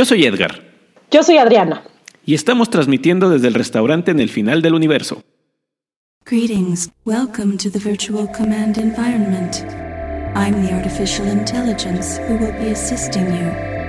Yo soy Edgar. Yo soy Adriana. Y estamos transmitiendo desde el restaurante en el final del universo. Greetings. Welcome to the virtual command environment. I'm the artificial intelligence who will be assisting you.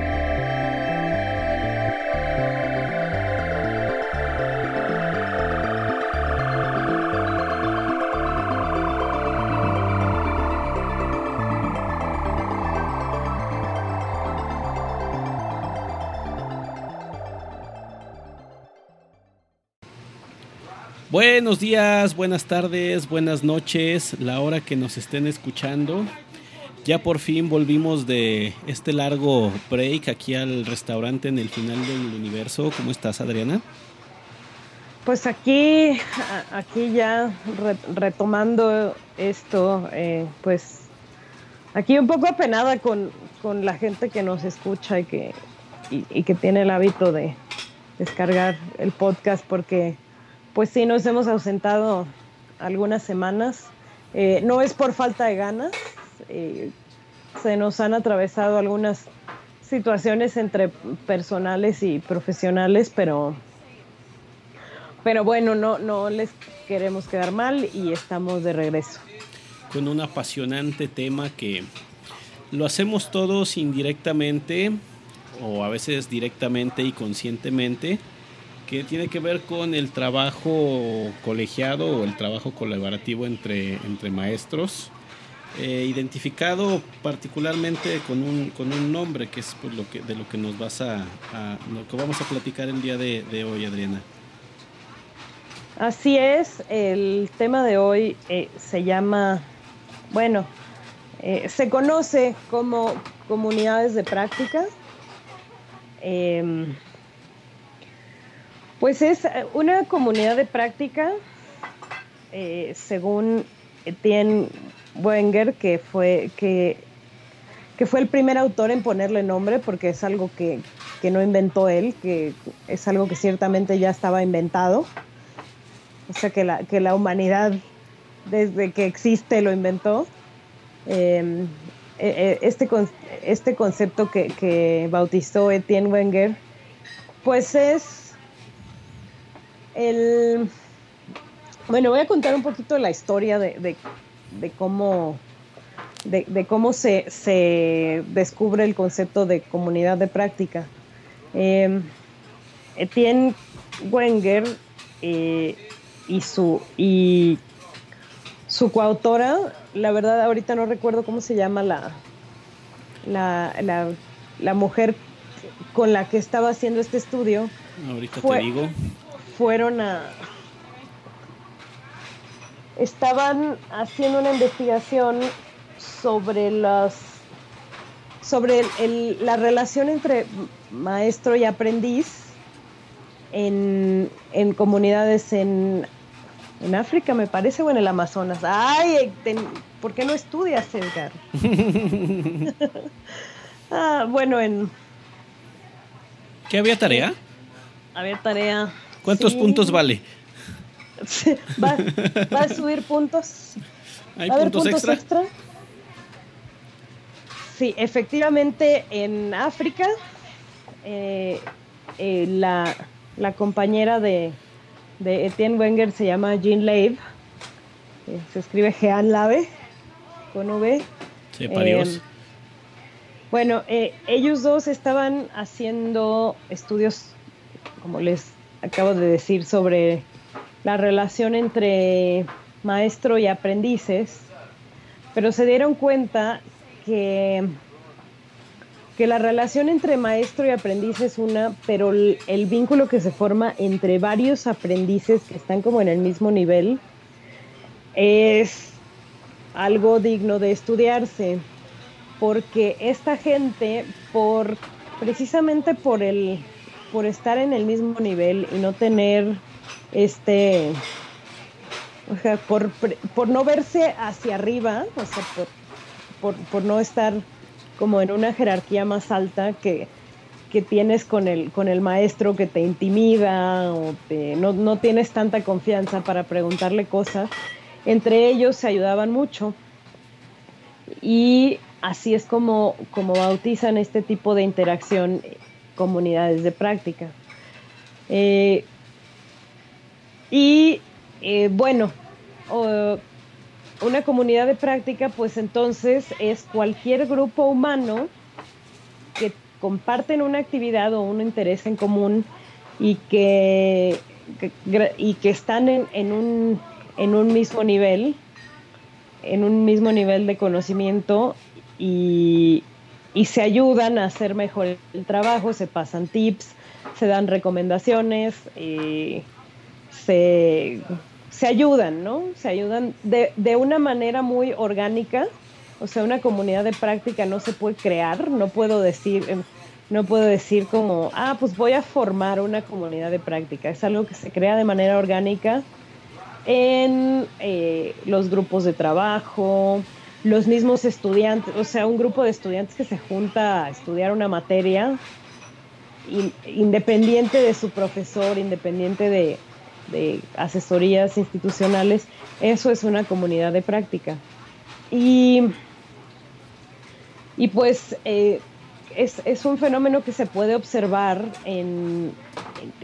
Buenos días, buenas tardes, buenas noches, la hora que nos estén escuchando. Ya por fin volvimos de este largo break aquí al restaurante en el final del universo. ¿Cómo estás, Adriana? Pues aquí, aquí ya retomando esto, eh, pues aquí un poco apenada con, con, la gente que nos escucha y que, y que tiene el hábito de descargar el podcast porque pues sí, nos hemos ausentado algunas semanas. Eh, no es por falta de ganas, eh, se nos han atravesado algunas situaciones entre personales y profesionales, pero, pero bueno, no, no les queremos quedar mal y estamos de regreso. Con un apasionante tema que lo hacemos todos indirectamente o a veces directamente y conscientemente que tiene que ver con el trabajo colegiado o el trabajo colaborativo entre, entre maestros, eh, identificado particularmente con un, con un nombre, que es pues, lo que, de lo que nos vas a, lo que vamos a platicar el día de, hoy, Adriana. Así es, el tema de hoy eh, se llama, bueno, eh, se conoce como comunidades de práctica. Pues es eh, una comunidad de práctica, eh, según Etienne Wenger, que fue, que, que, fue el primer autor en ponerle nombre, porque es algo que, no inventó él, que es algo que ciertamente ya estaba inventado. O sea, que la, que la humanidad, desde que existe, lo inventó. Em, e, e, este, este concepto que, que bautizó Etienne Wenger, pues es el, bueno, voy a contar un poquito la historia de, cómo, de, cómo se, descubre el concepto de comunidad de práctica. Eh, Etienne Wenger eh, y, su, y su coautora, la verdad ahorita no recuerdo cómo se llama la, la, la, mujer con la que estaba haciendo este estudio. Ahorita te digo fueron a... Estaban haciendo una investigación sobre las sobre la relación entre maestro y aprendiz en, comunidades en, en, África, me parece, o en el Amazonas. Ay, ¿por qué no estudias, Edgar? ah, bueno, en... ¿Qué había tarea? Había tarea ¿Cuántos puntos vale? ¿Va, a subir puntos? ¿Hay puntos, extra? Sí, efectivamente en África eh, eh, la, compañera de, Etienne Wenger se llama Jean Leib. Eh, se escribe Jean Lave con V. Sepa Dios. Bueno, ellos dos estaban haciendo estudios, como les acabo de decir sobre la relación entre maestro y aprendices, pero se dieron cuenta que, que la relación entre maestro y aprendiz es una, pero el, el vínculo que se forma entre varios aprendices que están como en el mismo nivel es algo digno de estudiarse, porque esta gente, por precisamente por el por estar en el mismo nivel y no tener este, o sea, por, por no verse hacia arriba, o sea, por, por, no estar como en una jerarquía más alta que, que tienes con el, con el maestro que te intimida o te, no, no tienes tanta confianza para preguntarle cosas, entre ellos se ayudaban mucho. Y así es como, como bautizan este tipo de interacción comunidades de práctica. Eh, y eh, bueno, una comunidad de práctica, pues entonces es cualquier grupo humano que comparten una actividad o un interés en común y que, y que están en, un, en un mismo nivel, en un mismo nivel de conocimiento y, y se ayudan a hacer mejor el trabajo, se pasan tips, se dan recomendaciones, eh, se, se, ayudan, ¿no? Se ayudan de, de, una manera muy orgánica, o sea, una comunidad de práctica no se puede crear, no puedo decir, em, no puedo decir como, ah, pues voy a formar una comunidad de práctica, es algo que se crea de manera orgánica en eh, los grupos de trabajo, los mismos estudiantes, o sea, un grupo de estudiantes que se junta a estudiar una materia, independiente de su profesor, independiente de, asesorías institucionales, eso es una comunidad de práctica. Y, y pues eh, es, un fenómeno que se puede observar en,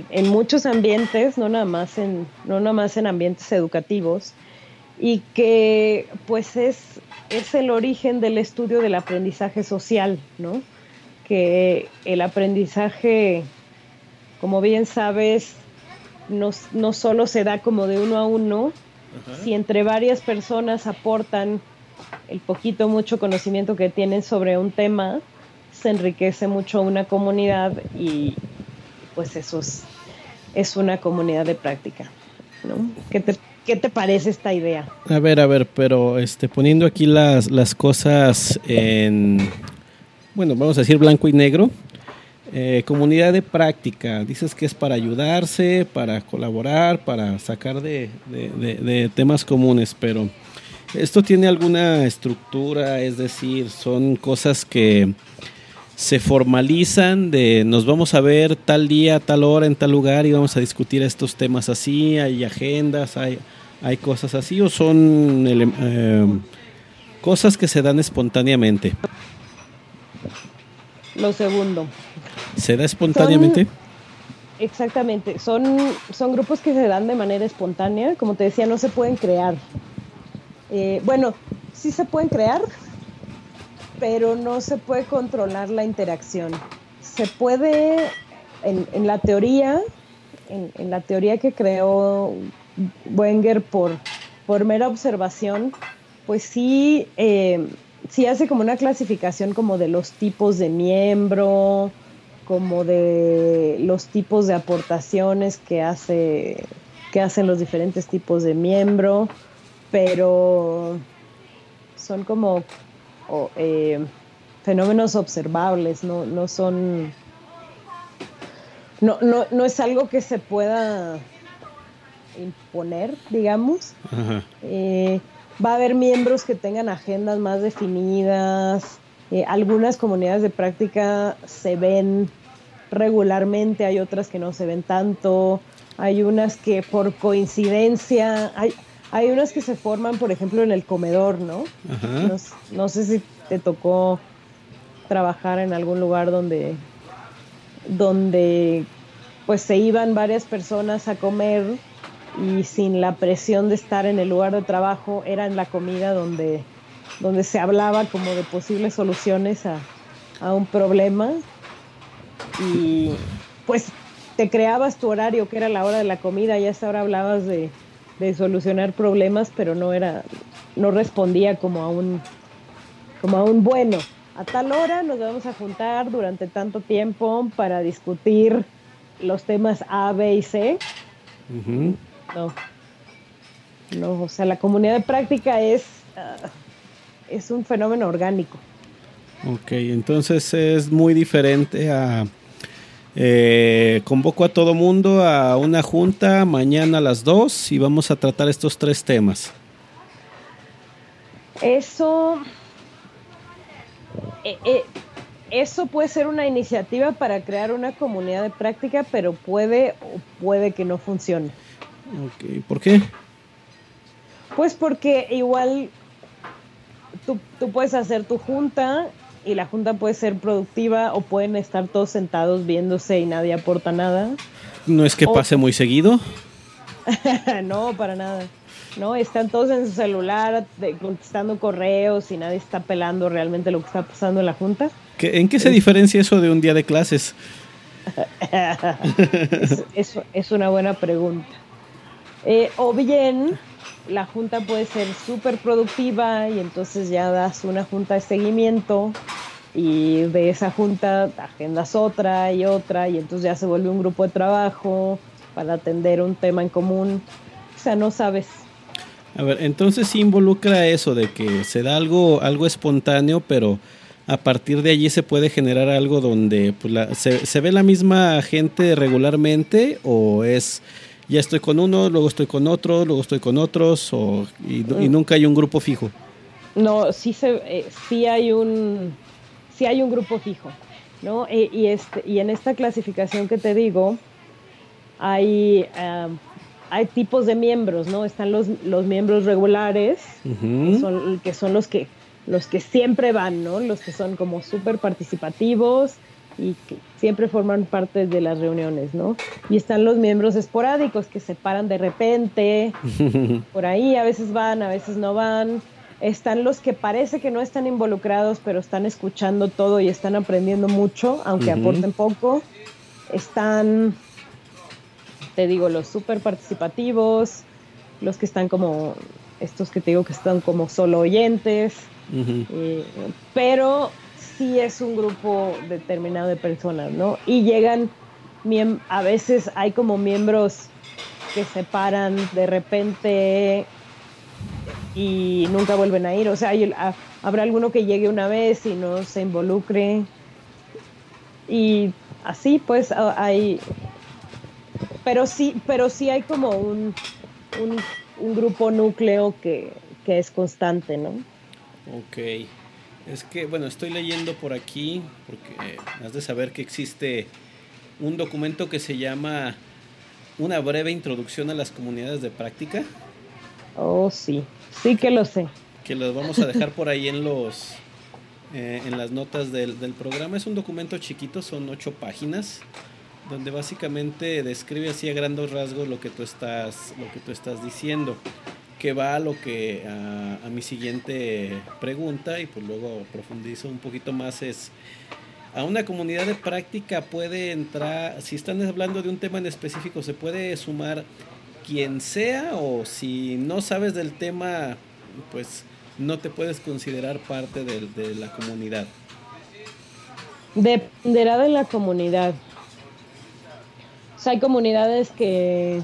en, muchos ambientes, no nada, más en, no nada más en ambientes educativos, y que pues es, es el origen del estudio del aprendizaje social, ¿no? Que el aprendizaje, como bien sabes, no, no solo se da como de uno a uno, si entre varias personas aportan el poquito, mucho conocimiento que tienen sobre un tema, se enriquece mucho una comunidad y pues eso es, es una comunidad de práctica. ¿no? ¿Qué te ¿Qué te parece esta idea? A ver, a ver, pero este, poniendo aquí las, las cosas en, bueno, vamos a decir blanco y negro. Eh, comunidad de práctica, dices que es para ayudarse, para colaborar, para sacar de, de, temas comunes, pero esto tiene alguna estructura, es decir, son cosas que se formalizan de nos vamos a ver tal día, tal hora, en tal lugar y vamos a discutir estos temas así, hay agendas, hay, hay cosas así o son eh, cosas que se dan espontáneamente? Lo segundo. ¿Se da espontáneamente? exactamente, son, son grupos que se dan de manera espontánea, como te decía, no se pueden crear. Eh, bueno, sí se pueden crear, pero no se puede controlar la interacción. Se puede, en, la teoría, en, en, la teoría que creó Wenger por, por mera observación, pues sí, eh, sí hace como una clasificación como de los tipos de miembro, como de los tipos de aportaciones que hace que hacen los diferentes tipos de miembro, pero son como eh, fenómenos observables, no, no son no, no, no es algo que se pueda imponer, digamos. Eh, va a haber miembros que tengan agendas más definidas. Eh, algunas comunidades de práctica se ven regularmente, hay otras que no se ven tanto. Hay unas que por coincidencia, hay, hay unas que se forman, por ejemplo, en el comedor, ¿no? No, no, sé si te tocó trabajar en algún lugar donde, donde pues se iban varias personas a comer y sin la presión de estar en el lugar de trabajo, era en la comida donde, donde se hablaba como de posibles soluciones a, un problema. Y pues te creabas tu horario que era la hora de la comida. Y hasta ahora hablabas de, de, solucionar problemas pero no era no respondía como a un como a un bueno. A tal hora nos vamos a juntar durante tanto tiempo para discutir los temas A, B y C no. No, o sea, la comunidad de práctica es, ah, es un fenómeno orgánico. Ok, entonces es muy diferente a... Eh, convoco a todo mundo a una junta mañana a las 2 y vamos a tratar estos tres temas. Eso... Eh, eh, eso puede ser una iniciativa para crear una comunidad de práctica, pero puede o puede que no funcione. Ok, ¿por qué? Pues porque igual tú, puedes hacer tu junta y la junta puede ser productiva o pueden estar todos sentados viéndose y nadie aporta nada. ¿No es que pase muy seguido? no, para nada. No, están todos en su celular contestando correos y nadie está pelando realmente lo que está pasando en la junta. ¿En qué se diferencia eso de un día de clases? es, es, una buena pregunta. Eh, o bien la junta puede ser súper productiva y entonces ya das una junta de seguimiento y de esa junta agendas otra y otra y entonces ya se vuelve un grupo de trabajo para atender un tema en común. O sea, no sabes. A ver, entonces sí involucra eso de que se da algo, algo espontáneo, pero a partir de allí se puede generar algo donde pues, se, se ve la misma gente regularmente o es ya estoy con uno, luego estoy con otro, luego estoy con otros, o, y, mm. nunca hay un grupo fijo. No, sí, se, eh, sí, hay, un, sí hay un grupo fijo, ¿no? E, y, este, y en esta clasificación que te digo, hay, hay tipos de miembros, ¿no? Están los, los miembros regulares, que, son, que son los que, los que siempre van, ¿no? Los que son como súper participativos, y que siempre forman parte de las reuniones, ¿no? Y están los miembros esporádicos que se paran de repente, por ahí, a veces van, a veces no van. Están los que parece que no están involucrados, pero están escuchando todo y están aprendiendo mucho, aunque aporten poco. Están, te digo, los súper participativos, los que están como, estos que te digo que están como solo oyentes, eh, pero sí es un grupo determinado de personas, ¿no? Y llegan, a veces hay como miembros que se paran de repente y nunca vuelven a ir. O sea, habrá alguno que llegue una vez y no se involucre. Y así pues hay... Pero sí, pero sí hay como un, un, grupo núcleo que, que es constante, ¿no? Ok. Es que, bueno, estoy leyendo por aquí, porque eh, has de saber que existe un documento que se llama Una breve introducción a las comunidades de práctica. Oh, sí, sí que lo sé. Que los vamos a dejar por ahí en los eh, en las notas del, del, programa. Es un documento chiquito, son ocho páginas, donde básicamente describe así a grandes rasgos lo que tú estás, lo que tú estás diciendo que va a lo que a, mi siguiente pregunta y pues luego profundizo un poquito más es a una comunidad de práctica puede entrar si están hablando de un tema en específico se puede sumar quien sea o si no sabes del tema pues no te puedes considerar parte de, la comunidad. Dependerá de la comunidad. Hay comunidades que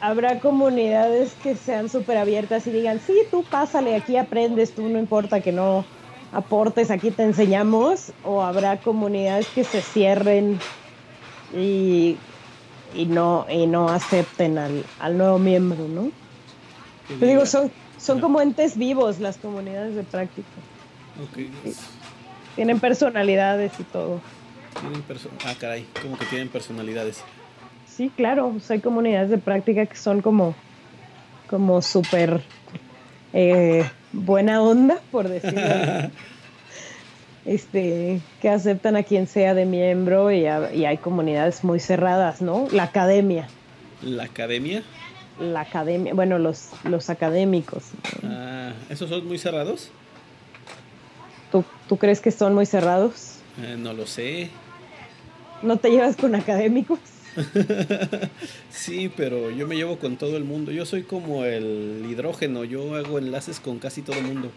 habrá comunidades que sean súper abiertas y digan, sí, tú pásale, aquí aprendes, tú no importa que no aportes, aquí te enseñamos, o habrá comunidades que se cierren y, y no, y no acepten al, al nuevo miembro, ¿no? digo, son, son como entes vivos las comunidades de práctica. Tienen personalidades y todo. Tienen ah, caray, como que tienen personalidades. Sí, claro, hay comunidades de práctica que son como, como súper eh, buena onda, por decirlo este, que aceptan a quien sea de miembro y, hay comunidades muy cerradas, ¿no? La academia. ¿La academia? La academia, bueno, los, los académicos. Ah, ¿esos son muy cerrados? ¿Tú, ¿Tú crees que son muy cerrados? Eh, no lo sé. ¿No te llevas con académicos? sí, pero yo me llevo con todo el mundo. Yo soy como el hidrógeno, yo hago enlaces con casi todo el mundo.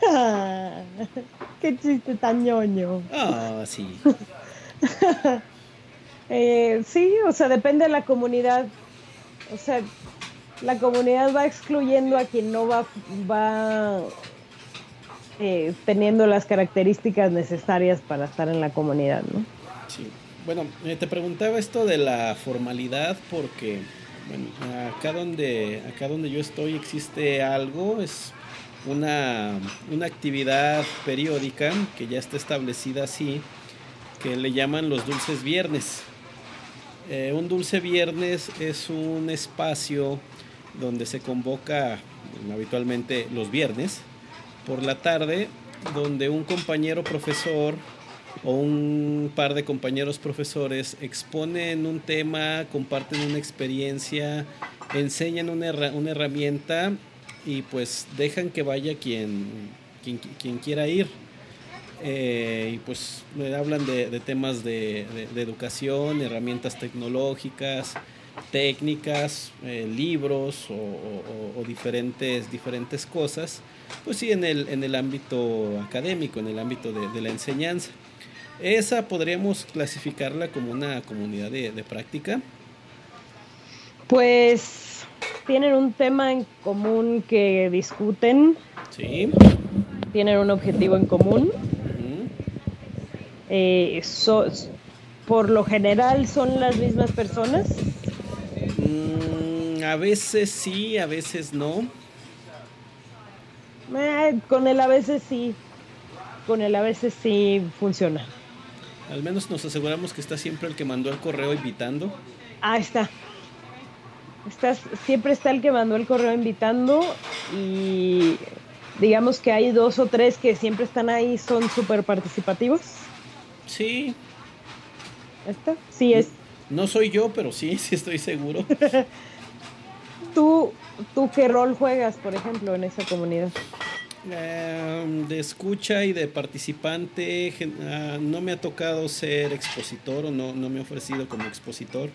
Qué chiste tan ñoño. Ah, sí. Eh, sí, o sea, depende de la comunidad. O sea, la comunidad va excluyendo a quien no va, va eh, teniendo las características necesarias para estar en la comunidad, ¿no? Sí. Bueno, eh, te preguntaba esto de la formalidad porque acá donde acá donde yo estoy existe algo, es una, una actividad periódica que ya está establecida así, que le llaman los dulces viernes. Eh, un dulce viernes es un espacio donde se convoca habitualmente los viernes por la tarde, donde un compañero profesor o un par de compañeros profesores exponen un tema, comparten una experiencia, enseñan una, una herramienta y pues dejan que vaya quien, quien, quiera ir. Eh, y pues hablan de, temas de, educación, herramientas tecnológicas, técnicas, eh, libros o, diferentes, diferentes cosas, pues sí en el, en el ámbito académico, en el ámbito de, la enseñanza. Esa podríamos clasificarla como una comunidad de, práctica. Pues tienen un tema en común que discuten. Sí. Tienen un objetivo en común. Eh, por lo general son las mismas personas. Mm, a veces sí, a veces no. Eh, con el a veces sí. Con el a veces sí funciona. Al menos nos aseguramos que está siempre el que mandó el correo invitando. Ah, está. Estás, siempre está el que mandó el correo invitando y digamos que hay dos o tres que siempre están ahí, son súper participativos. Sí. ¿Está? Sí es. No soy yo, pero sí, sí estoy seguro. ¿Tú, ¿Tú qué rol juegas, por ejemplo, en esa comunidad? Em, de escucha y de participante, ah, no me ha tocado ser expositor o no, no me he ofrecido como expositor.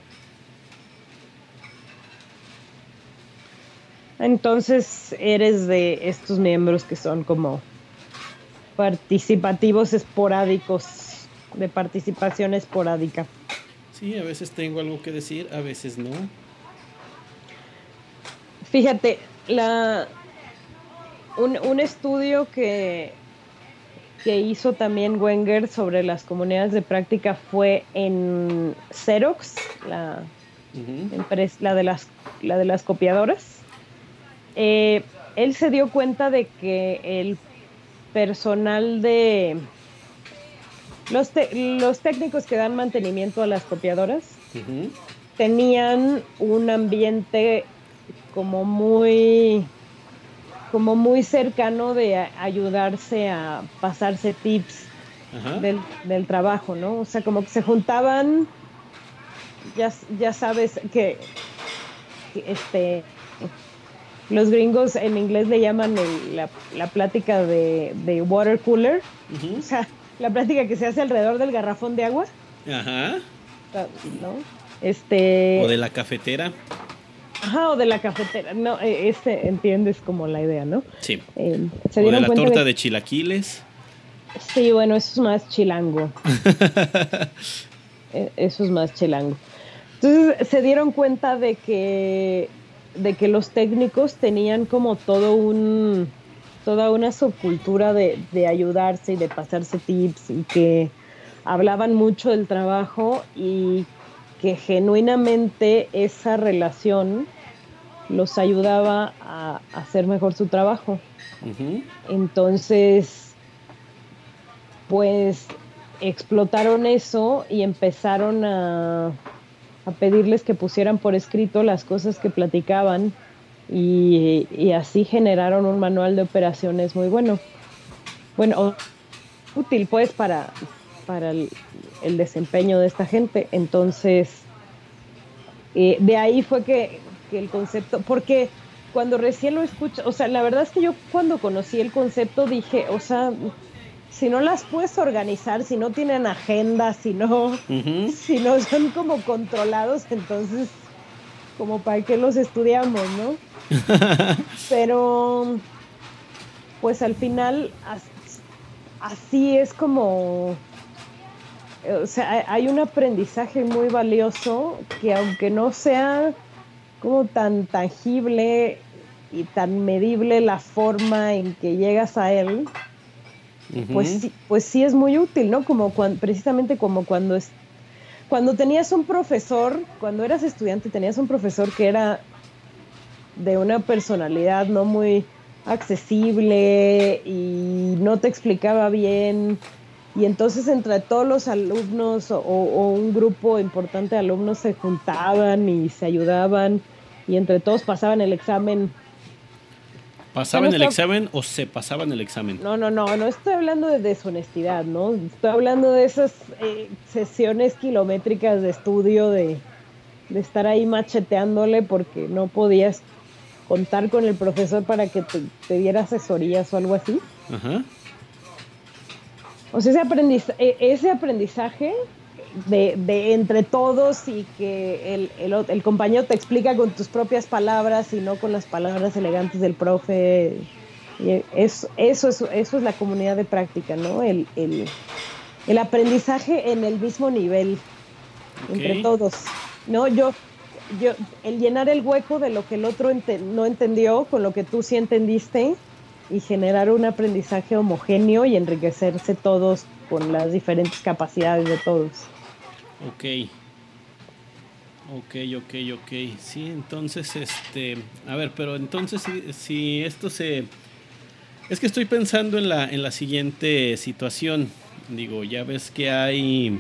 Entonces eres de estos miembros que son como participativos esporádicos, de participación esporádica. Sí, a veces tengo algo que decir, a veces no. Fíjate, la, un, estudio que, que hizo también Wenger sobre las comunidades de práctica fue en Xerox, la, la, de, las, la de las copiadoras. Eh, él se dio cuenta de que el personal de los, los técnicos que dan mantenimiento a las copiadoras tenían un ambiente como muy como muy cercano de ayudarse a pasarse tips del, trabajo, ¿no? O sea, como que se juntaban, ya, ya sabes que, este los gringos en inglés le llaman la, plática de, water cooler, o sea, la plática que se hace alrededor del garrafón de agua. Ajá. ¿No? Este... O de la cafetera. Ajá, o de la cafetera. No, e, este entiendes como la idea, ¿no? Sí. Eh, o de la torta de... chilaquiles. Sí, bueno, eso es más chilango. E, eso es más chilango. Entonces se dieron cuenta de que, de que los técnicos tenían como todo un toda una subcultura de, de ayudarse y de pasarse tips y que hablaban mucho del trabajo y que genuinamente esa relación los ayudaba a hacer mejor su trabajo. Entonces, pues explotaron eso y empezaron a, a, pedirles que pusieran por escrito las cosas que platicaban y, así generaron un manual de operaciones muy bueno. Bueno, útil pues para, para el, desempeño de esta gente. Entonces, eh, de ahí fue que que el concepto, porque cuando recién lo escucho, o sea, la verdad es que yo cuando conocí el concepto dije, o sea, si no las puedes organizar, si no tienen agenda, si no, si no son como controlados, entonces, como para qué los estudiamos, ¿no? Pero, pues al final, así es como, o sea, hay un aprendizaje muy valioso que aunque no sea como tan tangible y tan medible la forma en que llegas a él, pues, sí, pues sí es muy útil, ¿no? Como cuando, precisamente como cuando es, cuando tenías un profesor, cuando eras estudiante tenías un profesor que era de una personalidad no muy accesible y no te explicaba bien y entonces entre todos los alumnos o, o, un grupo importante de alumnos se juntaban y se ayudaban y entre todos pasaban el examen ¿Pasaban el examen o se pasaban el examen? No, no, no, no estoy hablando de deshonestidad, ¿no? Estoy hablando de esas eh, sesiones kilométricas de estudio, de, de estar ahí macheteándole porque no podías contar con el profesor para que te, diera asesorías o algo así. Ajá. O sea, ese, aprendizaje, e, ese aprendizaje de, entre todos y que el, el, compañero te explica con tus propias palabras y no con las palabras elegantes del profe. eso, eso, es, eso es la comunidad de práctica, ¿no? El, el aprendizaje en el mismo nivel, entre todos. No, yo, yo, el llenar el hueco de lo que el otro no entendió con lo que tú sí entendiste y generar un aprendizaje homogéneo y enriquecerse todos con las diferentes capacidades de todos. Ok. Ok, ok, ok. Sí, entonces, este, a ver, pero entonces si, si esto se... Es que estoy pensando en la, en la siguiente situación. Digo, ya ves que hay...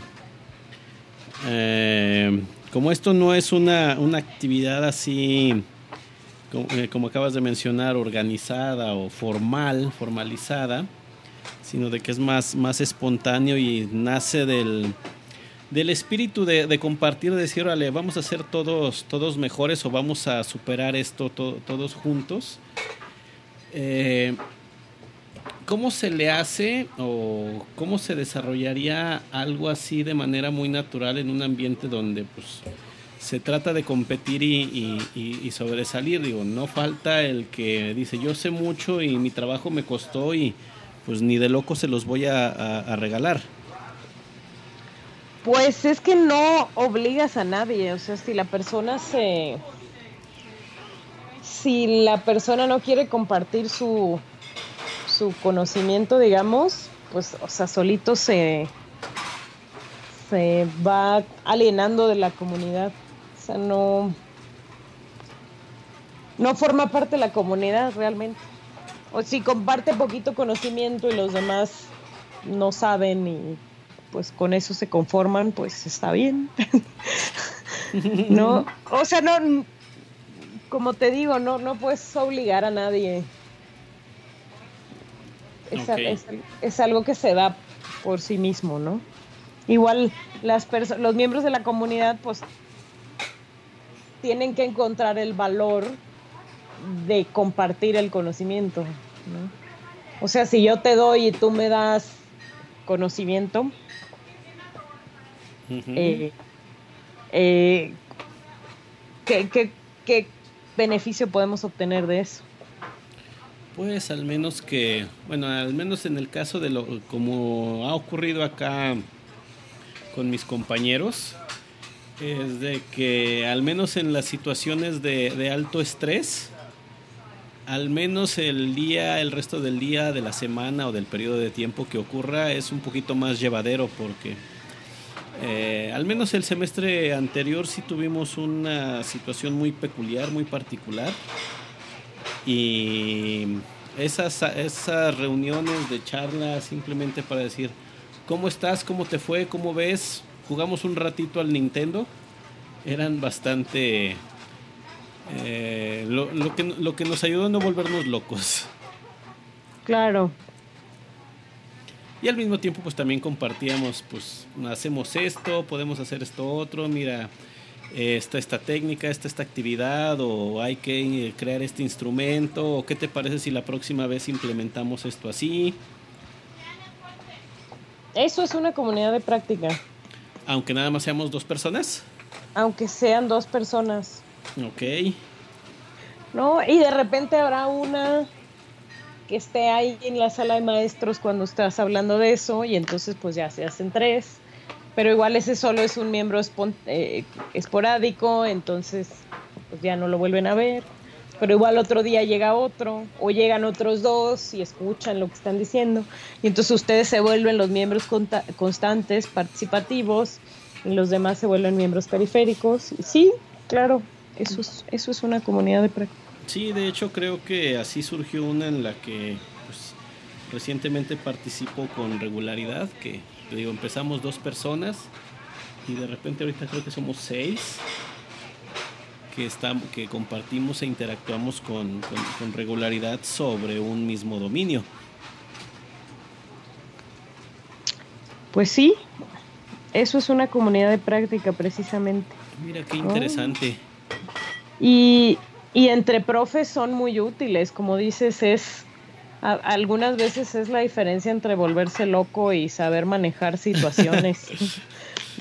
Eh, como esto no es una, una actividad así, eh, como, acabas de mencionar, organizada o formal, formalizada, sino de que es más, más espontáneo y nace del, del espíritu de, compartir, de decir, vale, vamos a ser todos, todos mejores o vamos a superar esto todos juntos. Eh, ¿Cómo se le hace o cómo se desarrollaría algo así de manera muy natural en un ambiente donde pues se trata de competir y, sobresalir? Digo, no falta el que dice yo sé mucho y mi trabajo me costó y pues ni de loco se los voy a, regalar. Pues es que no obligas a nadie, o sea, si la persona se... Si la persona no quiere compartir su, su conocimiento, digamos, pues, o sea, solito se, se va alienando de la comunidad. O sea, no, no forma parte de la comunidad realmente. O si comparte poquito conocimiento y los demás no saben y pues con eso se conforman, pues está bien. no, o sea, no, como te digo, no, no puedes obligar a nadie es, algo que se da por sí mismo, ¿no? Igual las los miembros de la comunidad pues tienen que encontrar el valor de compartir el conocimiento, ¿no? O sea, si yo te doy y tú me das conocimiento, eh, eh, qué beneficio podemos obtener de eso? Pues al menos que, bueno, al menos en el caso de lo como ha ocurrido acá con mis compañeros, es de que al menos en las situaciones de, alto estrés, al menos el día, el resto del día, de la semana o del periodo de tiempo que ocurra es un poquito más llevadero porque eh, al menos el semestre anterior sí tuvimos una situación muy peculiar, muy particular y esas, esas reuniones de charla simplemente para decir, ¿cómo estás? ¿Cómo te fue? ¿Cómo ves? Jugamos un ratito al Nintendo. Eran bastante... Eh, lo, lo, que, lo que nos ayudó a no volvernos locos. Claro. Y al mismo tiempo pues también compartíamos, pues hacemos esto, podemos hacer esto otro, mira, eh, está esta técnica, está esta actividad o hay que crear este instrumento o qué te parece si la próxima vez implementamos esto así. Eso es una comunidad de práctica. Aunque nada más seamos dos personas. Aunque sean dos personas. Ok. No, y de repente habrá una que esté ahí en la sala de maestros cuando estás hablando de eso y entonces pues ya se hacen tres pero igual ese solo es un miembro eh, esporádico, entonces pues ya no lo vuelven a ver. Pero igual otro día llega otro, o llegan otros dos y escuchan lo que están diciendo. Y entonces ustedes se vuelven los miembros constantes, participativos, y los demás se vuelven miembros periféricos. Sí, claro, eso es, eso es una comunidad de práctica. Sí, de hecho creo que así surgió una en la que pues, recientemente participo con regularidad, que te digo, empezamos dos personas y de repente ahorita creo que somos seis que, estamos, que compartimos e interactuamos con, con regularidad sobre un mismo dominio. Pues sí, eso es una comunidad de práctica precisamente. Mira qué interesante. Y, entre profes son muy útiles, como dices, es algunas veces es la diferencia entre volverse loco y saber manejar situaciones,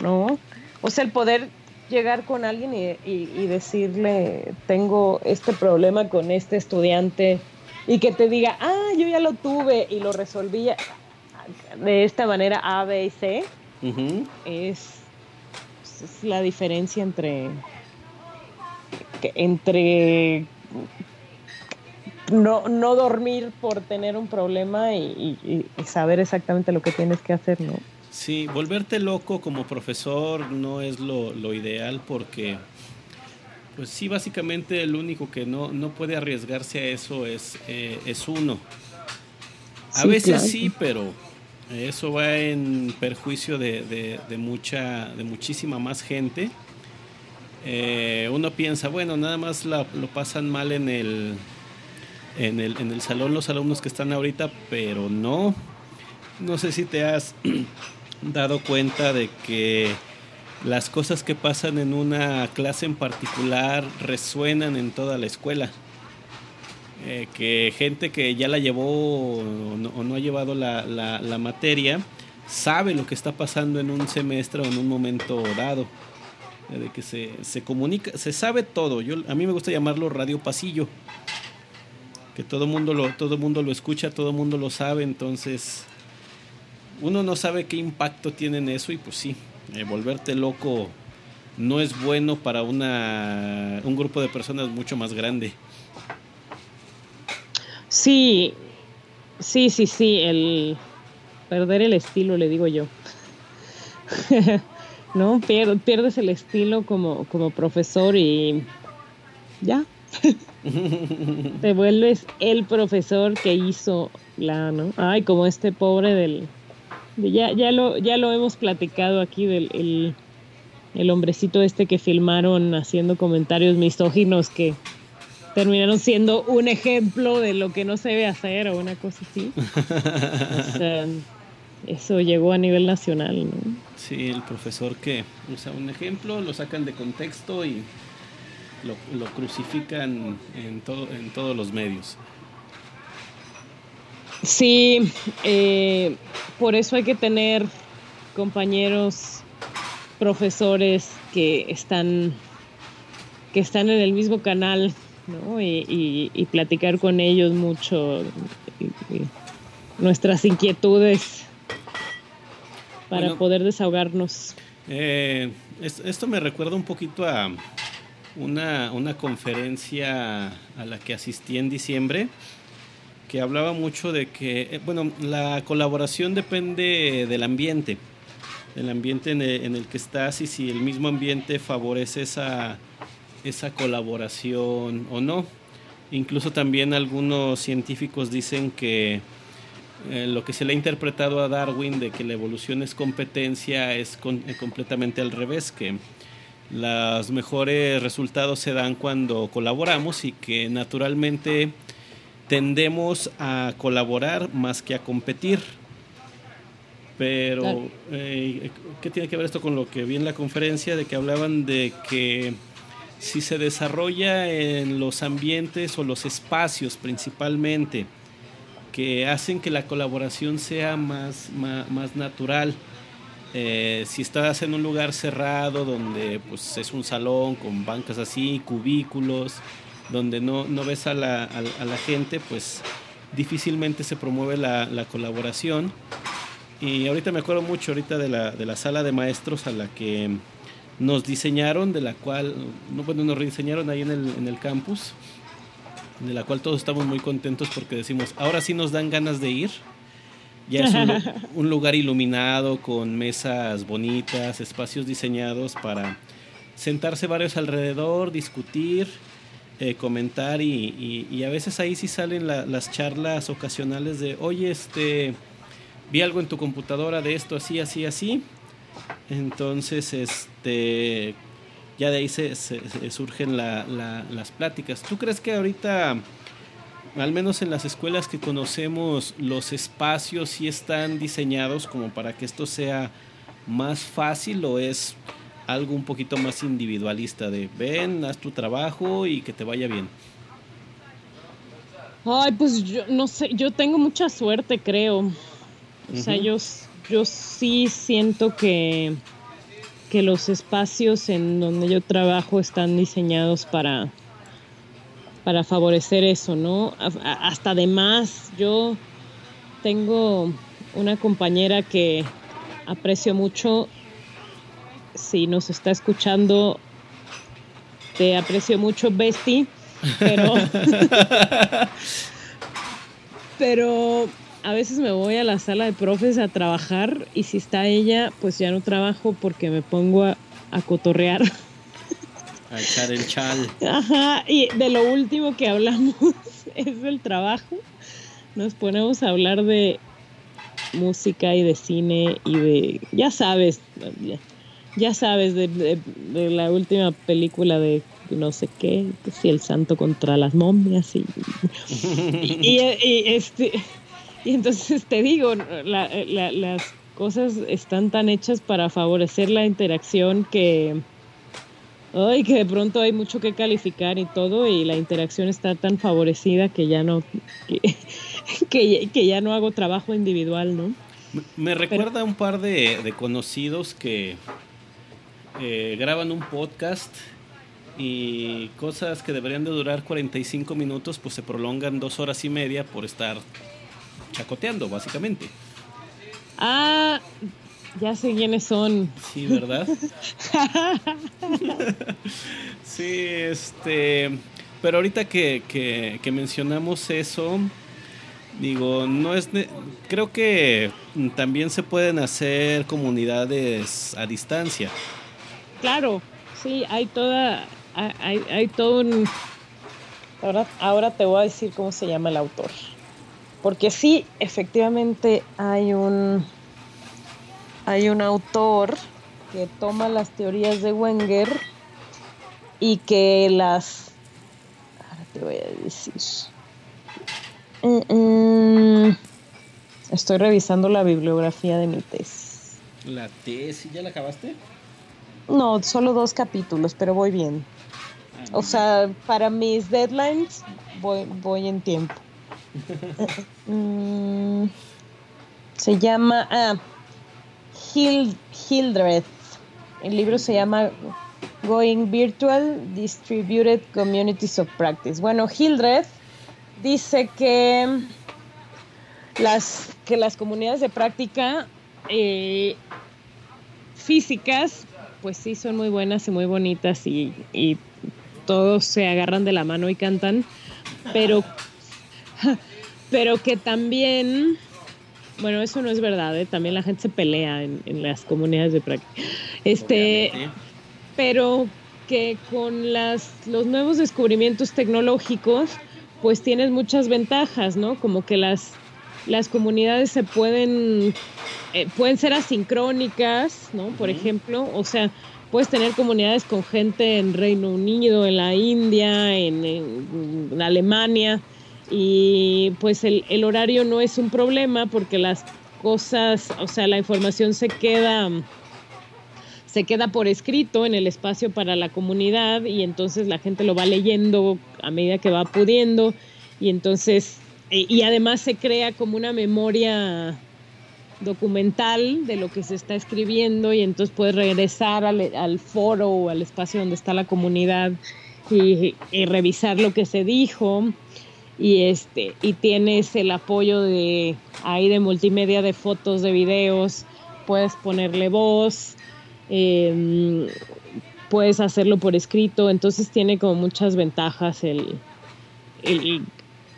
¿no? O sea, el poder llegar con alguien y, y, decirle, tengo este problema con este estudiante, y que te diga, ah, yo ya lo tuve y lo resolví de esta manera A, B y C, es, es, la diferencia entre, entre no, no dormir por tener un problema y, saber exactamente lo que tienes que hacer, ¿no? Sí, volverte loco como profesor no es lo, ideal porque, pues sí, básicamente el único que no, no puede arriesgarse a eso es, eh, es uno. A veces sí, pero eso va en perjuicio de, mucha, de muchísima más gente. Eh, uno piensa, bueno, nada más lo pasan mal en el, en el, en el salón los alumnos que están ahorita, pero no. No sé si te has dado cuenta de que las cosas que pasan en una clase en particular resuenan en toda la escuela. Eh, que gente que ya la llevó o no, ha llevado la, la, materia sabe lo que está pasando en un semestre o en un momento dado. Eh, de que se, se comunica, se sabe todo. Yo, a mí me gusta llamarlo radio pasillo. Que todo mundo lo, todo mundo lo escucha, todo mundo lo sabe, entonces uno no sabe qué impacto tiene en eso y pues sí, eh, volverte loco no es bueno para una, un grupo de personas mucho más grande. Sí, sí, sí, sí, el perder el estilo, le digo yo. ¿No? pierdes el estilo como, como profesor y ya. Te vuelves el profesor que hizo la, ¿no? Ay, como este pobre del... ya, ya, lo, ya lo hemos platicado aquí del el, el hombrecito este que filmaron haciendo comentarios misóginos que terminaron siendo un ejemplo de lo que no se debe hacer o una cosa así. o sea, eso llegó a nivel nacional, ¿no? Sí, el profesor que usa un ejemplo, lo sacan de contexto y lo, crucifican en, todo, en todos los medios. Sí, eh, por eso hay que tener compañeros, profesores que están que están en el mismo canal ¿no? y, platicar con ellos mucho nuestras inquietudes para poder desahogarnos. Eh, esto me recuerda un poquito a una, una conferencia a la que asistí en diciembre que hablaba mucho de que, eh, bueno, la colaboración depende del ambiente, del ambiente en el que estás y si el mismo ambiente favorece esa esa colaboración o no. Incluso también algunos científicos dicen que eh, lo que se le ha interpretado a Darwin de que la evolución es competencia es eh, completamente al revés, que los mejores resultados se dan cuando colaboramos y que naturalmente tendemos a colaborar más que a competir. Pero, eh, ¿qué tiene que ver esto con lo que vi en la conferencia de que hablaban de que si se desarrolla en los ambientes o los espacios principalmente que hacen que la colaboración sea más, más, natural. Eh, si estás en un lugar cerrado donde pues, es un salón con bancas así, cubículos, donde no, no ves a la, a, la, gente, pues difícilmente se promueve la, la, colaboración. Y ahorita me acuerdo mucho ahorita de la, de la sala de maestros a la que nos diseñaron, de la cual, no, bueno, nos rediseñaron ahí en el, en el campus, de la cual todos estamos muy contentos porque decimos, ahora sí nos dan ganas de ir. Ya es un, lugar iluminado con mesas bonitas, espacios diseñados para sentarse varios alrededor, discutir, eh, comentar y, y, a veces ahí sí salen las charlas ocasionales de, oye, este, vi algo en tu computadora de esto, así, así, así entonces, este, ya de ahí se, surgen las pláticas. ¿Tú crees que ahorita, al menos en las escuelas que conocemos, los espacios sí están diseñados como para que esto sea más fácil o es algo un poquito más individualista de ven, haz tu trabajo y que te vaya bien? Ay, pues yo no sé, yo tengo mucha suerte, creo. O sea, yo, yo sí siento que, que los espacios en donde yo trabajo están diseñados para, para favorecer eso, ¿no? Hasta además, yo tengo una compañera que aprecio mucho. Si nos está escuchando, te aprecio mucho, Bestie pero, pero a veces me voy a la sala de profes a trabajar y si está ella, pues ya no trabajo porque me pongo a, cotorrear. A echar el chal. Ajá, y de lo último que hablamos es del trabajo. Nos ponemos a hablar de música y de cine y de, ya sabes, ya, sabes, de la última película de no sé qué, si el santo contra las momias y, este y entonces te digo, las cosas están tan hechas para favorecer la interacción que ay, que de pronto hay mucho que calificar y todo y la interacción está tan favorecida que ya no que, ya no hago trabajo individual, ¿no? Me recuerda un par de, conocidos que eh, graban un podcast y cosas que deberían de durar 45 minutos pues se prolongan dos horas y media por estar chacoteando básicamente. Ah, ya sé quiénes son. Sí, ¿verdad? sí, este... Pero ahorita que, que, que, mencionamos eso, digo, no es... Creo que también se pueden hacer comunidades a distancia. Claro, sí, hay toda hay, hay todo un... Ahora, ahora te voy a decir cómo se llama el autor. Porque sí, efectivamente hay un, hay un autor que toma las teorías de Wenger y que las... Ahora te voy a decir. Mm, mm, estoy revisando la bibliografía de mi tesis. ¿La tesis ya la acabaste? No, solo dos capítulos, pero voy bien. O sea, para mis deadlines voy, voy en tiempo. Mm, se llama ah, Hildreth. El libro se llama Going Virtual Distributed Communities of Practice. Bueno, Hildreth dice que las, que las comunidades de práctica eh, físicas, pues sí, son muy buenas y muy bonitas y, y todos se agarran de la mano y cantan, pero, pero que también, bueno, eso no es verdad, ¿eh? también la gente se pelea en, las comunidades de práctica. Este, pero que con las, los nuevos descubrimientos tecnológicos, pues tienes muchas ventajas, ¿no? Como que las, las comunidades se pueden, eh, pueden ser asincrónicas, ¿no? Por ejemplo, o sea, puedes tener comunidades con gente en Reino Unido, en la India, en, Alemania, y pues el, horario no es un problema porque las cosas, o sea, la información se queda se queda por escrito en el espacio para la comunidad y entonces la gente lo va leyendo a medida que va pudiendo. Y entonces y además se crea como una memoria documental de lo que se está escribiendo y entonces puedes regresar al, foro o al espacio donde está la comunidad y, revisar lo que se dijo y este y tienes el apoyo de ahí de multimedia de fotos de videos puedes ponerle voz em, puedes hacerlo por escrito entonces tiene como muchas ventajas el,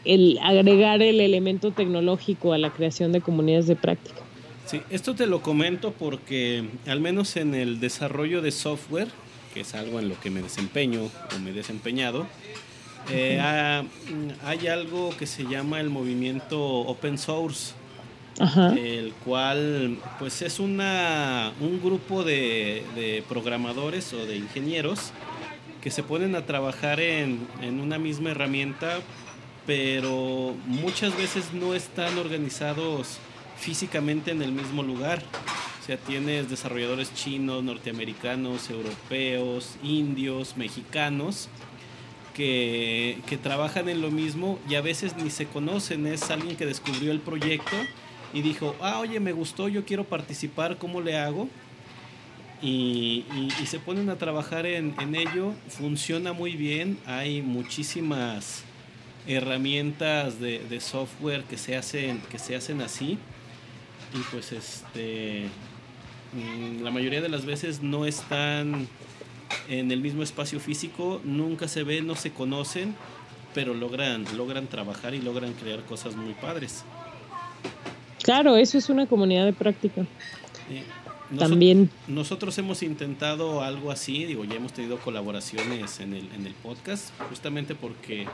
el agregar el elemento tecnológico a la creación de comunidades de práctica. Sí, esto te lo comento porque al menos en el desarrollo de software, que es algo en lo que me desempeño o me he desempeñado, eh, hay algo que se llama el movimiento open source. el cual pues es una, un grupo de, de, programadores o de ingenieros que se ponen a trabajar en, en una misma herramienta, pero muchas veces no están organizados físicamente en el mismo lugar. O sea, tienes desarrolladores chinos, norteamericanos, europeos, indios, mexicanos, que, trabajan en lo mismo y a veces ni se conocen. Es alguien que descubrió el proyecto y dijo, ah, oye, me gustó, yo quiero participar, ¿cómo le hago? Y, se ponen a trabajar en, en, ello, funciona muy bien, hay muchísimas herramientas de, de, software que se hacen, que se hacen así y pues este mm, la mayoría de las veces no están en el mismo espacio físico, nunca se ven, no se conocen, pero logran, logran trabajar y logran crear cosas muy padres. Claro, eso es una comunidad de práctica. También. Nosotros hemos intentado algo así, digo, ya hemos tenido colaboraciones en el, en el podcast, justamente porque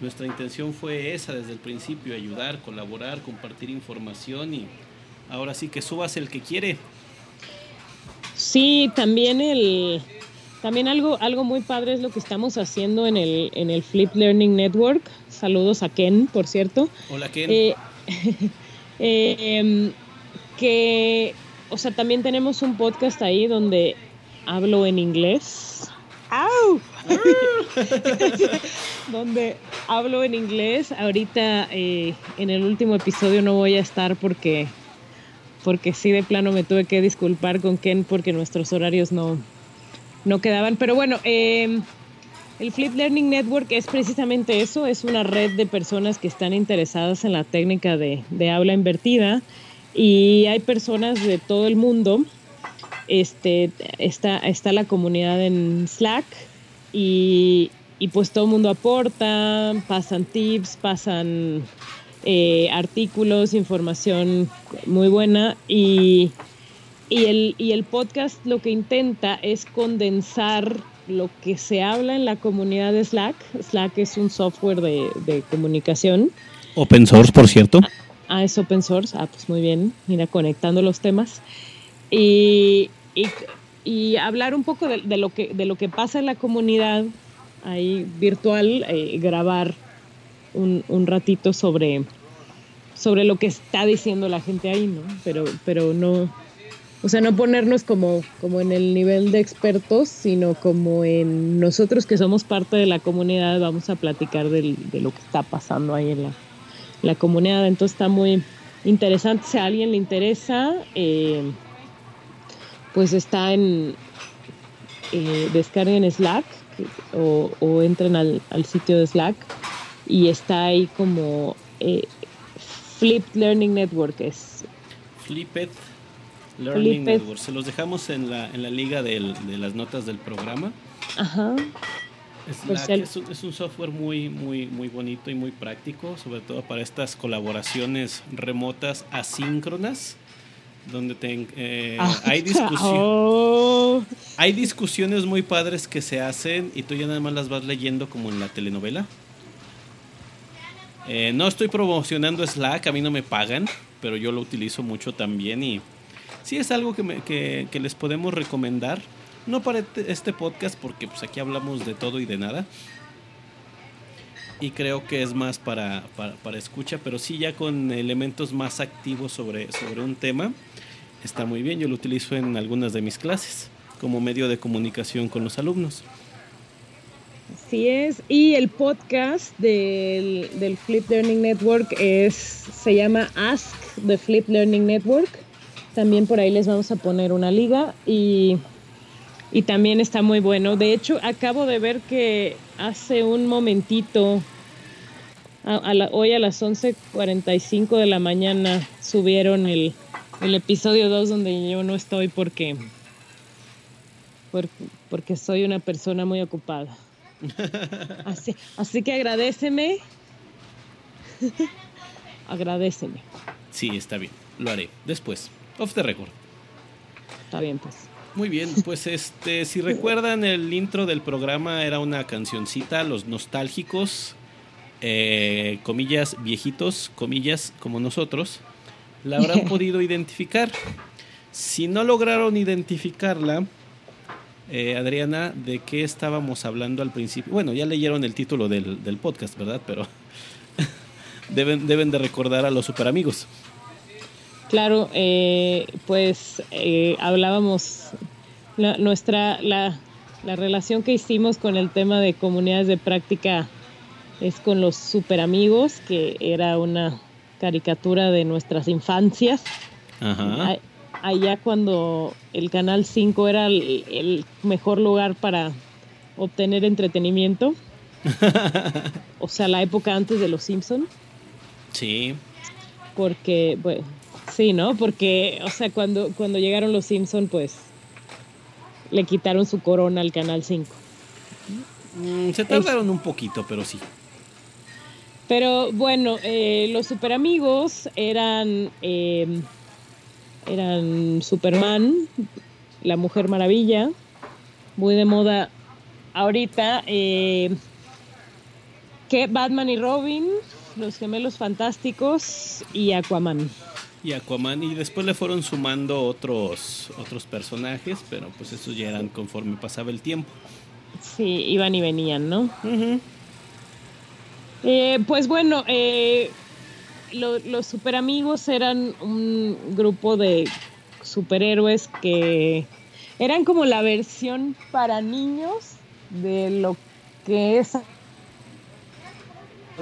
nuestra intención fue esa desde el principio, ayudar, colaborar, compartir información y ahora sí que subas el que quiere. Sí, también el también algo algo muy padre es lo que estamos haciendo en el en el Flip Learning Network. Saludos a Ken, por cierto. Hola Ken. Eh, eh, que o sea, también tenemos un podcast ahí donde hablo en inglés. ¡Au! donde hablo en inglés. Ahorita eh, en el último episodio no voy a estar porque porque sí de plano me tuve que disculpar con Ken porque nuestros horarios no, no quedaban. Pero bueno, em, el Flip Learning Network es precisamente eso, es una red de personas que están interesadas en la técnica de, de habla invertida y hay personas de todo el mundo. Este, está, está la comunidad en Slack y, y pues todo el mundo aporta, pasan tips, pasan eh, artículos, información muy buena y, y, el, y el podcast lo que intenta es condensar lo que se habla en la comunidad de Slack. Slack es un software de, de comunicación. Open source, por cierto. Ah, es open source. Ah, pues muy bien. Mira, conectando los temas. Y, y, y hablar un poco de, de, lo que, de lo que pasa en la comunidad ahí virtual, eh, grabar un, un ratito sobre, sobre lo que está diciendo la gente ahí, ¿no? Pero, pero no, o sea, no ponernos como, como en el nivel de expertos, sino como en nosotros que somos parte de la comunidad, vamos a platicar de lo que está pasando ahí en la, comunidad. Entonces está muy interesante. Si a alguien le interesa, eh, pues está en eh, descarguen Slack o, entren al, al sitio de Slack y está ahí como eh, Flipped Learning Network es. Flipped Learning Network. Se los dejamos en la, en la liga del, de las notas del programa. Ajá. Slack es, un, es, un, software muy, muy, muy bonito y muy práctico, sobre todo para estas colaboraciones remotas asíncronas, donde te, eh, ah, hay, discusión, oh. hay discusiones muy padres que se hacen y tú ya nada más las vas leyendo como en la telenovela. Eh, no estoy promocionando Slack, a mí no me pagan, pero yo lo utilizo mucho también y sí es algo que, me, que, que les podemos recomendar. No para este, este podcast porque pues aquí hablamos de todo y de nada. Y creo que es más para, para, para escucha, pero sí ya con elementos más activos sobre, sobre un tema. Está muy bien, yo lo utilizo en algunas de mis clases como medio de comunicación con los alumnos. Así es. Y el podcast del, del, Flip Learning Network es, se llama Ask the Flip Learning Network. También por ahí les vamos a poner una liga y, y también está muy bueno. De hecho, acabo de ver que hace un momentito, a, a la, hoy a las 11.45 de la mañana, subieron el, el episodio 2 donde yo no estoy porque, porque, porque soy una persona muy ocupada. Así, así que agradeceme. agradeceme. Sí, está bien. Lo haré. Después. Off the record. Está bien, pues. Muy bien, pues este, si recuerdan el intro del programa era una cancioncita, los nostálgicos, eh, comillas, viejitos, comillas, como nosotros, la habrán podido identificar. Si no lograron identificarla, eh, Adriana, ¿de qué estábamos hablando al principio? Bueno, ya leyeron el título del, del podcast, ¿verdad? Pero deben, deben de recordar a los super amigos. Claro, eh, pues eh, hablábamos la, nuestra la, la, relación que hicimos con el tema de comunidades de práctica es con los super amigos, que era una caricatura de nuestras infancias. Ajá. Allá cuando el canal 5 era el, el mejor lugar para obtener entretenimiento. o sea, la época antes de los Simpson. Sí. Porque, bueno, sí, ¿no? Porque, o sea, cuando, cuando llegaron los Simpson, pues le quitaron su corona al Canal 5. Mm, se tardaron un poquito, pero sí. Pero bueno, eh, los super amigos eran, eh, eran Superman, la Mujer Maravilla, muy de moda ahorita, eh, que Batman y Robin, los gemelos fantásticos y Aquaman. Y Aquaman, y después le fueron sumando otros, otros personajes, pero pues esos ya eran conforme pasaba el tiempo. Sí, iban y venían, ¿no? eh, pues bueno, eh, lo, los super amigos eran un grupo de superhéroes que eran como la versión para niños de lo que es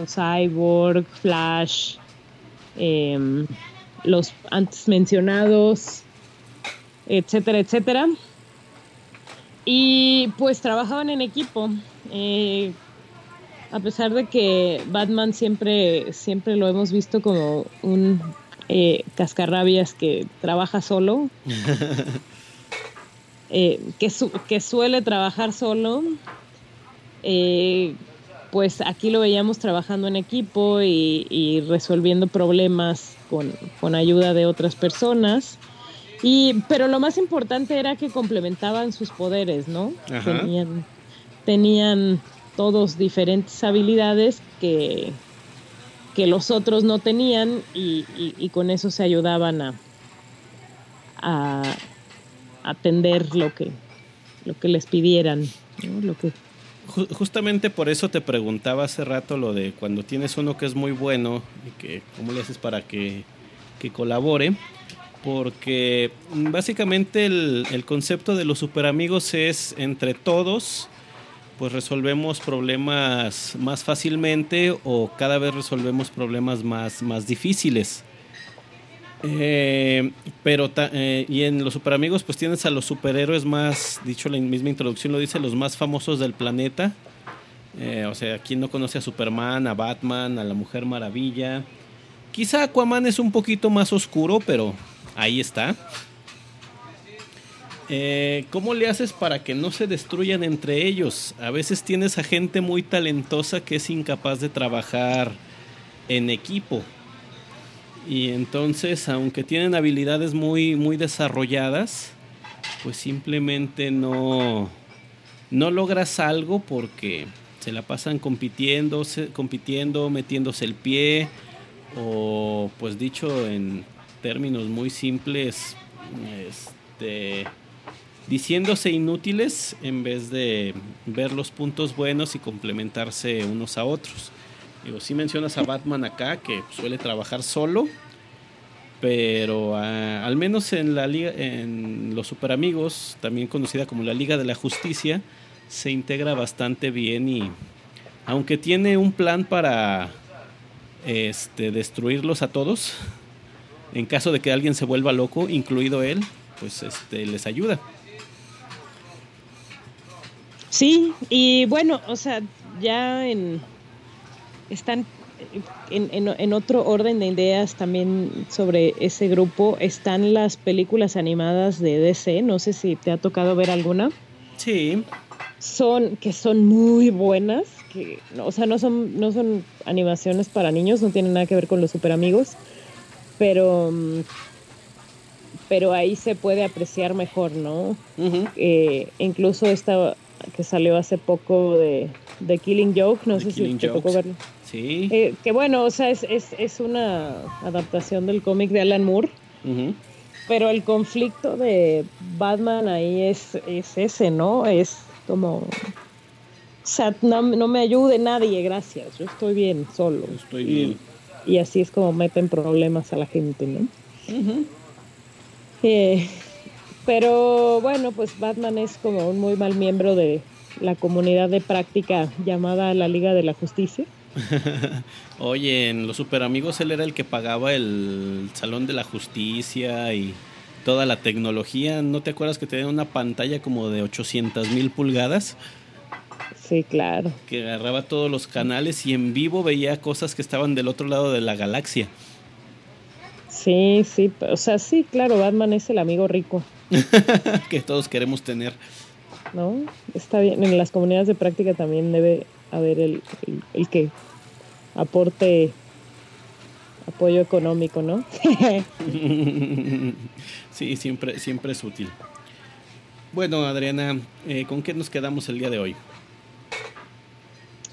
Cyborg, Flash, eh, los antes mencionados, etcétera, etcétera. Y pues trabajaban en equipo. Eh, a pesar de que Batman siempre, siempre lo hemos visto como un eh, cascarrabias que trabaja solo, eh, que, que, suele trabajar solo, pues aquí lo veíamos trabajando en equipo y, resolviendo problemas con, ayuda de otras personas. Y, pero lo más importante era que complementaban sus poderes, ¿no? Tenían, tenían todos diferentes habilidades que, que los otros no tenían y, con eso se ayudaban a, a atender lo que, lo que les pidieran, lo que justamente por eso te preguntaba hace rato lo de cuando tienes uno que es muy bueno y que cómo le haces para que, colabore. Porque básicamente el, el, concepto de los super amigos es entre todos, pues resolvemos problemas más fácilmente o cada vez resolvemos problemas más, más difíciles. Eh, pero eh, y en los super amigos pues tienes a los superhéroes más, dicho la misma introducción lo dice, los más famosos del planeta. Eh, o sea, ¿quién no conoce a Superman, a Batman, a la Mujer Maravilla? Quizá Aquaman es un poquito más oscuro, pero ahí está. ¿Cómo le haces para que no se destruyan entre ellos? A veces tienes a gente muy talentosa que es incapaz de trabajar en equipo. Y entonces, aunque tienen habilidades muy, muy desarrolladas, pues simplemente no, no logras algo porque se la pasan compitiendo, compitiendo, metiéndose el pie, o pues dicho en términos muy simples, este, diciéndose inútiles en vez de ver los puntos buenos y complementarse unos a otros. Digo, sí mencionas a Batman acá, que suele trabajar solo, pero ah, al menos en la liga, en los Super Amigos, también conocida como la Liga de la Justicia, se integra bastante bien y aunque tiene un plan para este destruirlos a todos, en caso de que alguien se vuelva loco, incluido él, pues este les ayuda. Sí, y bueno, o sea, ya en están en, otro orden de ideas también sobre ese grupo están las películas animadas de DC. No sé si te ha tocado ver alguna. Sí. Son que son muy buenas. Que, o sea, no son, no son animaciones para niños, no tienen nada que ver con los super amigos. Pero, pero ahí se puede apreciar mejor, ¿no? Eh, incluso esta que salió hace poco de The Killing Joke, no sé si te tocó verlo. Sí. Eh, que bueno, o sea, es, es, es, una adaptación del cómic de Alan Moore. Pero el conflicto de Batman ahí es, es ese, ¿no? Es como... O sea, no, me ayude nadie, gracias. Yo estoy bien solo. Estoy bien. Y, así es como meten problemas a la gente, ¿no? eh, pero bueno, pues Batman es como un muy mal miembro de la comunidad de práctica llamada la Liga de la Justicia. Oye, en los super amigos él era el que pagaba el Salón de la Justicia y toda la tecnología. ¿No te acuerdas que tenía una pantalla como de 800 mil pulgadas? Sí, claro. Que agarraba todos los canales y en vivo veía cosas que estaban del otro lado de la galaxia. Sí, sí, o sea, sí, claro, Batman es el amigo rico. que todos queremos tener. ¿No? Está bien, en las comunidades de práctica también debe haber el, el, que aporte apoyo económico, ¿no? sí, siempre, siempre es útil. Bueno, Adriana, eh, ¿con qué nos quedamos el día de hoy?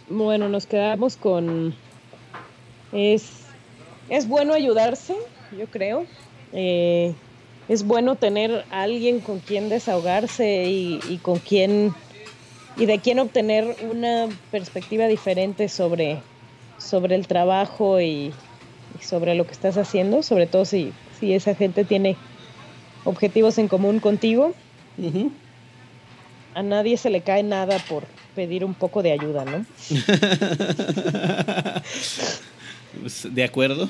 Bueno, nos quedamos con... Es, es bueno ayudarse, yo creo. Eh, es bueno tener alguien con quien desahogarse y, con quien y de quien obtener una perspectiva diferente sobre, sobre el trabajo y, sobre lo que estás haciendo, sobre todo si, si esa gente tiene objetivos en común contigo. A nadie se le cae nada por pedir un poco de ayuda, ¿no? De acuerdo.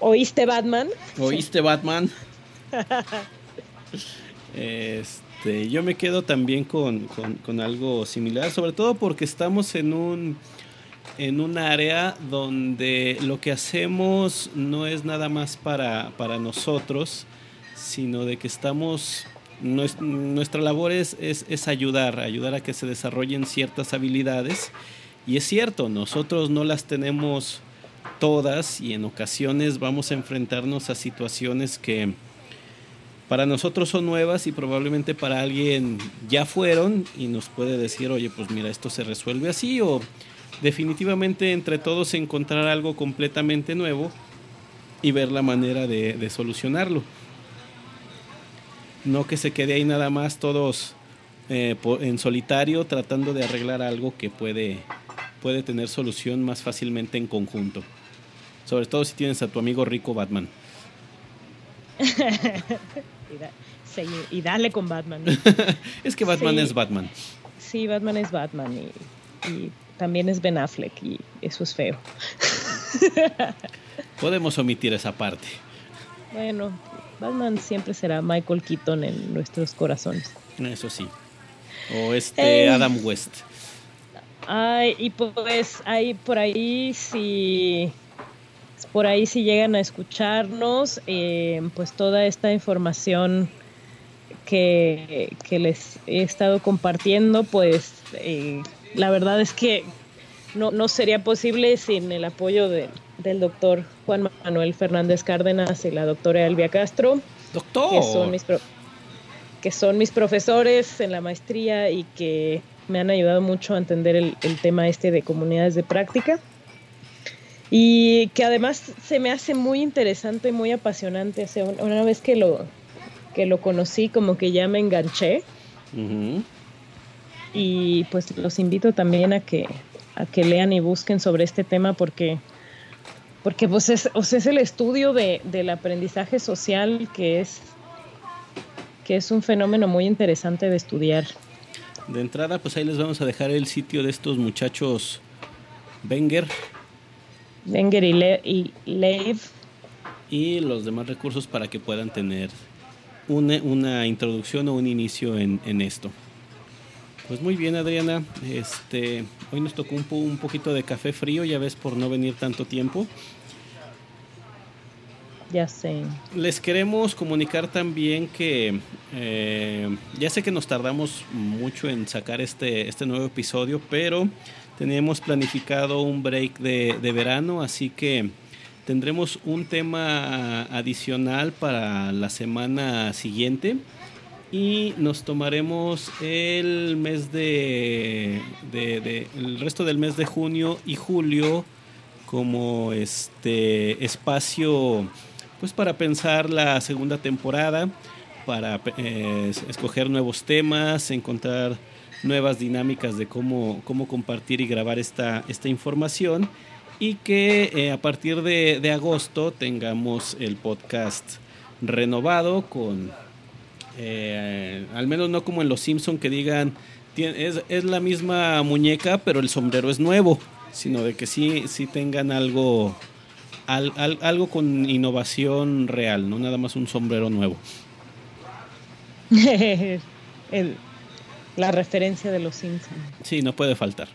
¿Oíste Batman? ¿Oíste Batman? este, yo me quedo también con, algo similar, sobre todo porque estamos en un en un área donde lo que hacemos no es nada más para, para nosotros, sino de que estamos, nuestra labor es, es, ayudar, ayudar a que se desarrollen ciertas habilidades. Y es cierto, nosotros no las tenemos todas y en ocasiones vamos a enfrentarnos a situaciones que para nosotros son nuevas y probablemente para alguien ya fueron y nos puede decir, oye, pues mira, esto se resuelve así o definitivamente entre todos encontrar algo completamente nuevo y ver la manera de, solucionarlo. No que se quede ahí nada más todos eh, en solitario tratando de arreglar algo que puede, puede tener solución más fácilmente en conjunto. Sobre todo si tienes a tu amigo rico Batman. y, dale con Batman. es que Batman es Batman. Sí, Batman es Batman y, también es Ben Affleck y eso es feo. Podemos omitir esa parte. Bueno, Batman siempre será Michael Keaton en nuestros corazones. Eso sí. O este eh. Adam West. Ay, y pues ahí por ahí sí por ahí si llegan a escucharnos, eh, pues toda esta información que, les he estado compartiendo, pues eh, la verdad es que no, sería posible sin el apoyo del doctor Juan Manuel Fernández Cárdenas y la doctora Elvia Castro. Doctor. Que son mis, que son mis profesores en la maestría y que me han ayudado mucho a entender el tema este de comunidades de práctica y que además se me hace muy interesante, muy apasionante. una vez que lo, que lo conocí, como que ya me enganché. Y pues los invito también a que, a que lean y busquen sobre este tema porque, porque pues es, es el estudio de, del aprendizaje social que es, que es un fenómeno muy interesante de estudiar. De entrada, pues ahí les vamos a dejar el sitio de estos muchachos Wenger, Wenger y, Le y Lev. Y los demás recursos para que puedan tener una, una introducción o un inicio en, en, esto. Pues muy bien, Adriana. Este, hoy nos tocó un, un poquito de café frío, ya ves, por no venir tanto tiempo. Ya sé. Les queremos comunicar también que eh, ya sé que nos tardamos mucho en sacar este, este nuevo episodio, pero Teníamos planificado un break de, verano, así que tendremos un tema adicional para la semana siguiente. y nos tomaremos el mes de, el resto del mes de junio y julio como este espacio pues para pensar la segunda temporada para eh, escoger nuevos temas encontrar nuevas dinámicas de cómo, cómo compartir y grabar esta, esta información y que eh, a partir de, agosto tengamos el podcast renovado con eh, al menos no como en Los Simpson que digan es, es, la misma muñeca pero el sombrero es nuevo, sino de que sí, sí tengan algo, algo con innovación real, no nada más un sombrero nuevo. la referencia de Los Simpson. Sí, no puede faltar.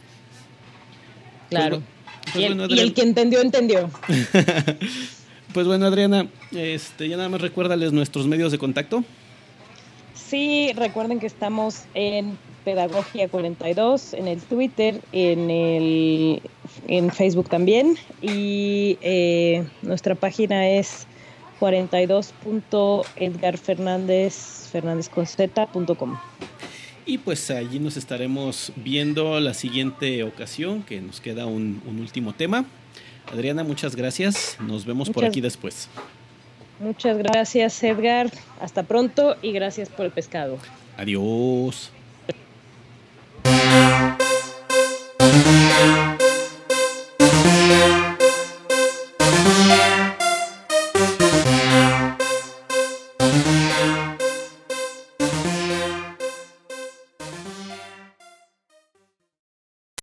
Claro. Pues pues y, el, que entendió, entendió. pues bueno, Adriana, este, ya nada más recuérdales nuestros medios de contacto. Sí, recuerden que estamos en Pedagogia 42, en el Twitter, en, el, en Facebook también. Y eh, nuestra página es 42.edgarfernandezfernandezconz.com. Y pues allí nos estaremos viendo la siguiente ocasión, que nos queda un, último tema. Adriana, muchas gracias. Nos vemos por aquí después. Muchas gracias, Edgar. Hasta pronto y gracias por el pescado. Adiós.